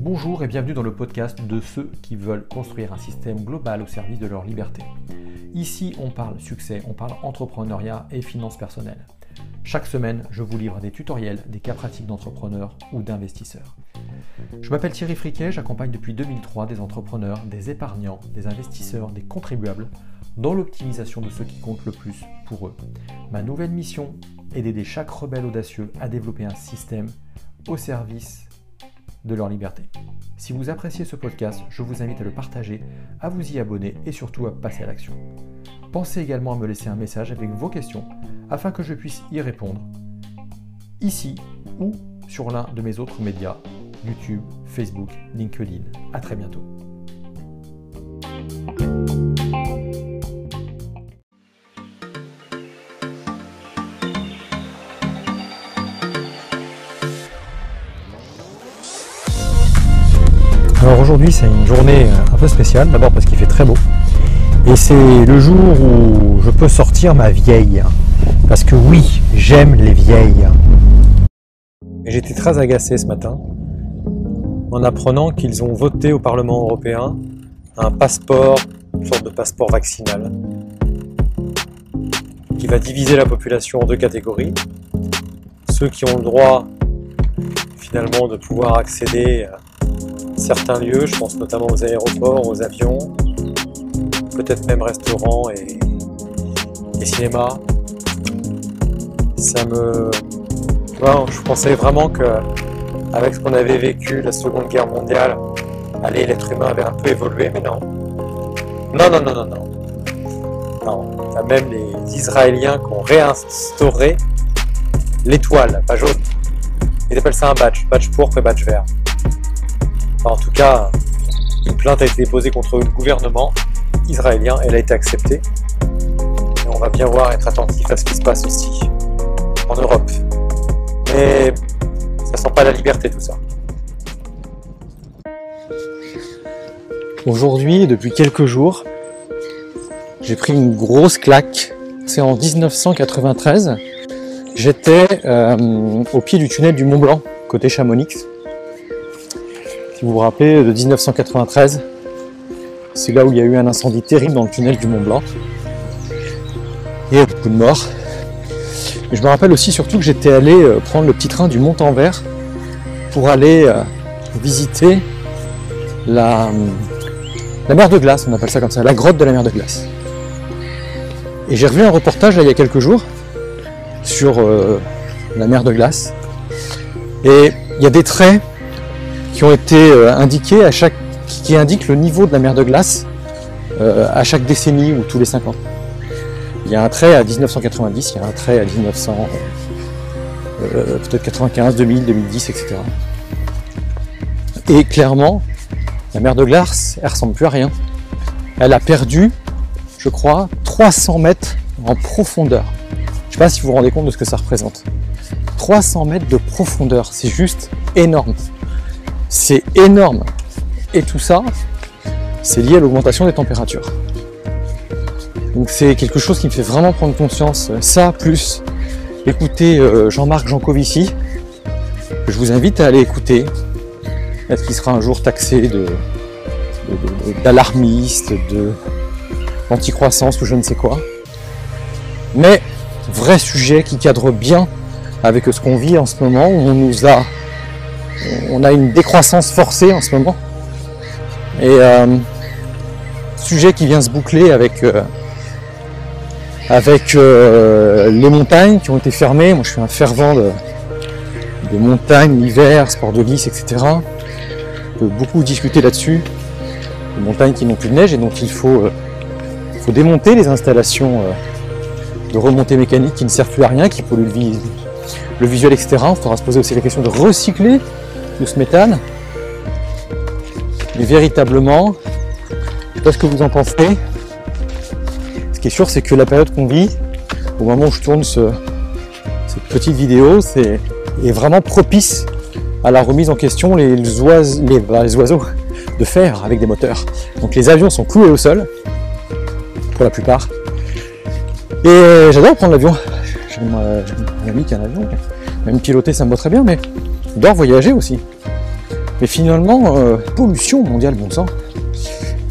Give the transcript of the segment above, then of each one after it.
Bonjour et bienvenue dans le podcast de ceux qui veulent construire un système global au service de leur liberté. Ici, on parle succès, on parle entrepreneuriat et finances personnelles. Chaque semaine, je vous livre des tutoriels, des cas pratiques d'entrepreneurs ou d'investisseurs. Je m'appelle Thierry Friquet, j'accompagne depuis 2003 des entrepreneurs, des épargnants, des investisseurs, des contribuables dans l'optimisation de ce qui compte le plus pour eux. Ma nouvelle mission est d'aider chaque rebelle audacieux à développer un système au service de leur liberté. Si vous appréciez ce podcast, je vous invite à le partager, à vous y abonner et surtout à passer à l'action. Pensez également à me laisser un message avec vos questions afin que je puisse y répondre ici ou sur l'un de mes autres médias, YouTube, Facebook, LinkedIn. A très bientôt. Alors aujourd'hui c'est une journée un peu spéciale, d'abord parce qu'il fait très beau. Et c'est le jour où je peux sortir ma vieille. Parce que oui, j'aime les vieilles. J'étais très agacé ce matin en apprenant qu'ils ont voté au Parlement européen un passeport, une sorte de passeport vaccinal, qui va diviser la population en deux catégories. Ceux qui ont le droit finalement de pouvoir accéder à certains lieux, je pense notamment aux aéroports, aux avions, peut-être même restaurants et, et cinémas. Ça me. je pensais vraiment que avec ce qu'on avait vécu, la Seconde Guerre mondiale, allez, l'être humain avait un peu évolué, mais non. Non, non, non, non, non. Non. Même les Israéliens qui ont réinstauré l'étoile, pas jaune. Ils appellent ça un badge, badge pourpre et badge vert en tout cas, une plainte a été déposée contre le gouvernement israélien, elle a été acceptée. Et on va bien voir, être attentif à ce qui se passe aussi en Europe. Mais ça sent pas la liberté tout ça. Aujourd'hui, depuis quelques jours, j'ai pris une grosse claque. C'est en 1993. J'étais euh, au pied du tunnel du Mont Blanc, côté Chamonix. Si vous vous rappelez, de 1993, c'est là où il y a eu un incendie terrible dans le tunnel du Mont Blanc. A beaucoup de morts. Et je me rappelle aussi surtout que j'étais allé euh, prendre le petit train du Mont-en-Vert pour aller euh, visiter la, la mer de glace, on appelle ça comme ça, la grotte de la mer de glace. Et j'ai revu un reportage il y a quelques jours sur euh, la mer de glace. Et il y a des traits qui ont été euh, indiqués à chaque, qui indiquent le niveau de la mer de glace euh, à chaque décennie ou tous les 5 ans. Il y a un trait à 1990, il y a un trait à 1900, euh, peut-être 95, 2000, 2010, etc. Et clairement, la mer de glace, elle ressemble plus à rien. Elle a perdu, je crois, 300 mètres en profondeur. Je ne sais pas si vous vous rendez compte de ce que ça représente. 300 mètres de profondeur, c'est juste énorme. C'est énorme. Et tout ça, c'est lié à l'augmentation des températures. Donc c'est quelque chose qui me fait vraiment prendre conscience. Ça, plus écouter euh, Jean-Marc Jancovici, je vous invite à aller écouter. Est-ce qu'il sera un jour taxé d'alarmiste, d'anticroissance ou je ne sais quoi. Mais vrai sujet qui cadre bien avec ce qu'on vit en ce moment, où on nous a on a une décroissance forcée en ce moment. Et euh, sujet qui vient se boucler avec, euh, avec euh, les montagnes qui ont été fermées. Moi je suis un fervent de, montagnes, l'hiver, sport de glisse, etc. On peut beaucoup discuter là-dessus. Les montagnes qui n'ont plus de neige et donc il faut, démonter les installations de remontée mécanique qui ne servent plus à rien, qui polluent le, le visuel, etc. Il faudra se poser aussi la question de recycler ce méthane. Mais véritablement, je sais pas ce que vous en pensez? Ce qui est sûr, c'est que la période qu'on vit, au moment où je tourne ce, cette petite vidéo, c'est est vraiment propice à la remise en question les, oiseaux, les, les oiseaux de fer avec des moteurs. Donc les avions sont cloués au sol, pour la plupart. Et j'adore prendre l'avion. J'ai un ami qui a un avion. Même piloter, ça me va très bien, mais j'adore voyager aussi. Mais finalement, euh, pollution mondiale, bon sang,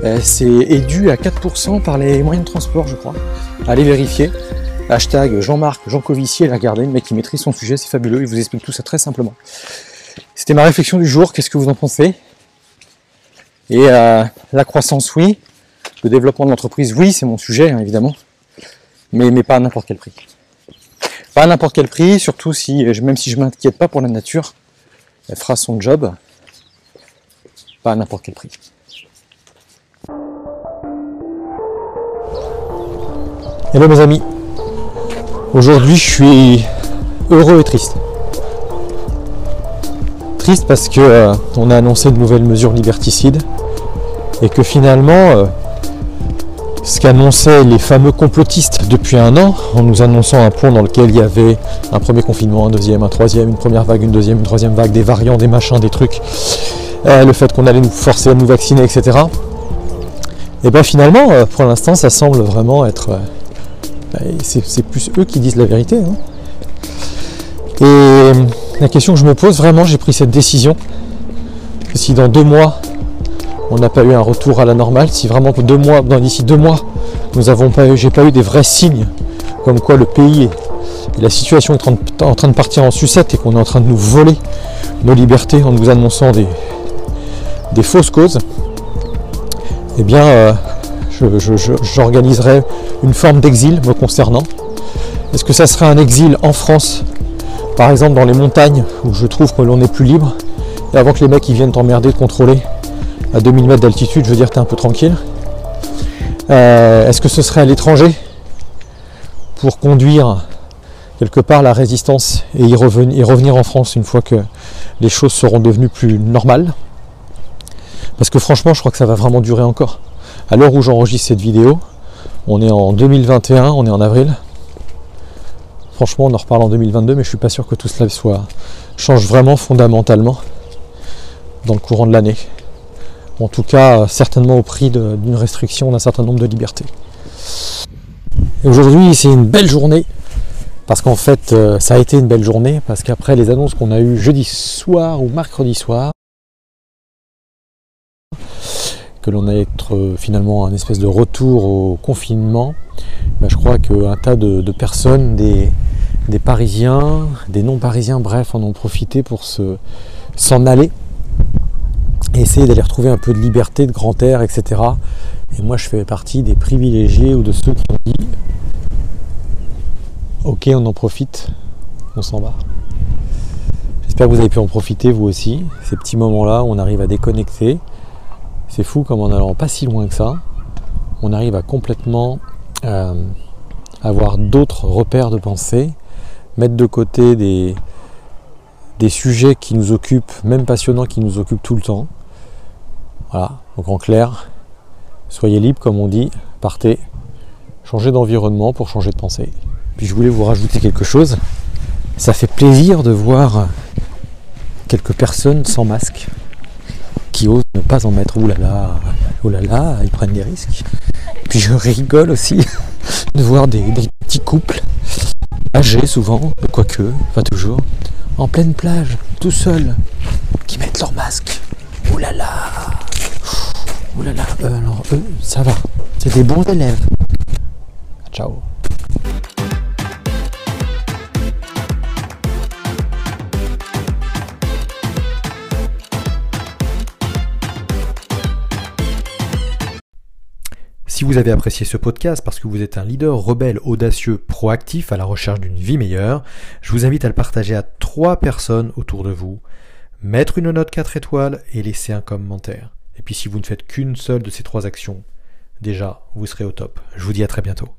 euh, c'est est dû à 4% par les moyens de transport, je crois. Allez vérifier. Hashtag Jean-Marc Jean-Covissier, regardez, le mec qui maîtrise son sujet, c'est fabuleux, il vous explique tout ça très simplement. C'était ma réflexion du jour, qu'est-ce que vous en pensez? Et euh, la croissance, oui. Le développement de l'entreprise, oui, c'est mon sujet, hein, évidemment. Mais, mais pas à n'importe quel prix. Pas à n'importe quel prix, surtout si, même si je m'inquiète pas pour la nature, elle fera son job. Pas à n'importe quel prix. Hello mes amis. Aujourd'hui je suis heureux et triste. Triste parce que euh, on a annoncé de nouvelles mesures liberticides et que finalement euh, ce qu'annonçaient les fameux complotistes depuis un an, en nous annonçant un pont dans lequel il y avait un premier confinement, un deuxième, un troisième, une première vague, une deuxième, une troisième vague, des variants, des machins, des trucs, euh, le fait qu'on allait nous forcer à nous vacciner, etc. Et bien finalement, euh, pour l'instant, ça semble vraiment être... Euh, bah, c'est plus eux qui disent la vérité. Hein. Et la question que je me pose, vraiment, j'ai pris cette décision. si dans deux mois, on n'a pas eu un retour à la normale, si vraiment deux mois, d'ici deux mois, nous avons pas eu, j'ai pas eu des vrais signes comme quoi le pays et la situation est en train de partir en sucette et qu'on est en train de nous voler nos libertés en nous annonçant des, fausses causes, eh bien, euh, j'organiserai une forme d'exil me concernant. Est-ce que ça serait un exil en France, par exemple dans les montagnes, où je trouve que l'on est plus libre, avant que les mecs viennent t'emmerder de contrôler à 2000 mètres d'altitude, je veux dire, tu es un peu tranquille. Euh, est-ce que ce serait à l'étranger pour conduire quelque part la résistance et y revenir, et revenir en France une fois que les choses seront devenues plus normales? Parce que franchement, je crois que ça va vraiment durer encore. À l'heure où j'enregistre cette vidéo, on est en 2021, on est en avril. Franchement, on en reparle en 2022, mais je suis pas sûr que tout cela soit change vraiment fondamentalement dans le courant de l'année en tout cas certainement au prix d'une restriction d'un certain nombre de libertés. Aujourd'hui c'est une belle journée, parce qu'en fait euh, ça a été une belle journée, parce qu'après les annonces qu'on a eues jeudi soir ou mercredi soir, que l'on a être euh, finalement un espèce de retour au confinement, bah, je crois qu'un tas de, personnes, des, Parisiens, des non-Parisiens, bref, en ont profité pour s'en aller essayer d'aller retrouver un peu de liberté, de grand air, etc. Et moi, je fais partie des privilégiés ou de ceux qui ont dit Ok, on en profite, on s'en va. J'espère que vous avez pu en profiter vous aussi, ces petits moments-là où on arrive à déconnecter. C'est fou comme en allant pas si loin que ça, on arrive à complètement euh, avoir d'autres repères de pensée, mettre de côté des, des sujets qui nous occupent, même passionnants, qui nous occupent tout le temps, voilà, donc en clair, soyez libre comme on dit, partez, changez d'environnement pour changer de pensée. Puis je voulais vous rajouter quelque chose. Ça fait plaisir de voir quelques personnes sans masque qui osent ne pas en mettre. Ouh là là, ils prennent des risques. Puis je rigole aussi de voir des, petits couples âgés souvent, quoique, pas toujours, en pleine plage, tout seuls, qui mettent leur masque. Ouh là là Ouh là là, euh, alors eux, ça va. C'est des bons élèves. Ciao. Si vous avez apprécié ce podcast parce que vous êtes un leader rebelle, audacieux, proactif à la recherche d'une vie meilleure, je vous invite à le partager à trois personnes autour de vous, mettre une note 4 étoiles et laisser un commentaire. Et puis si vous ne faites qu'une seule de ces trois actions, déjà, vous serez au top. Je vous dis à très bientôt.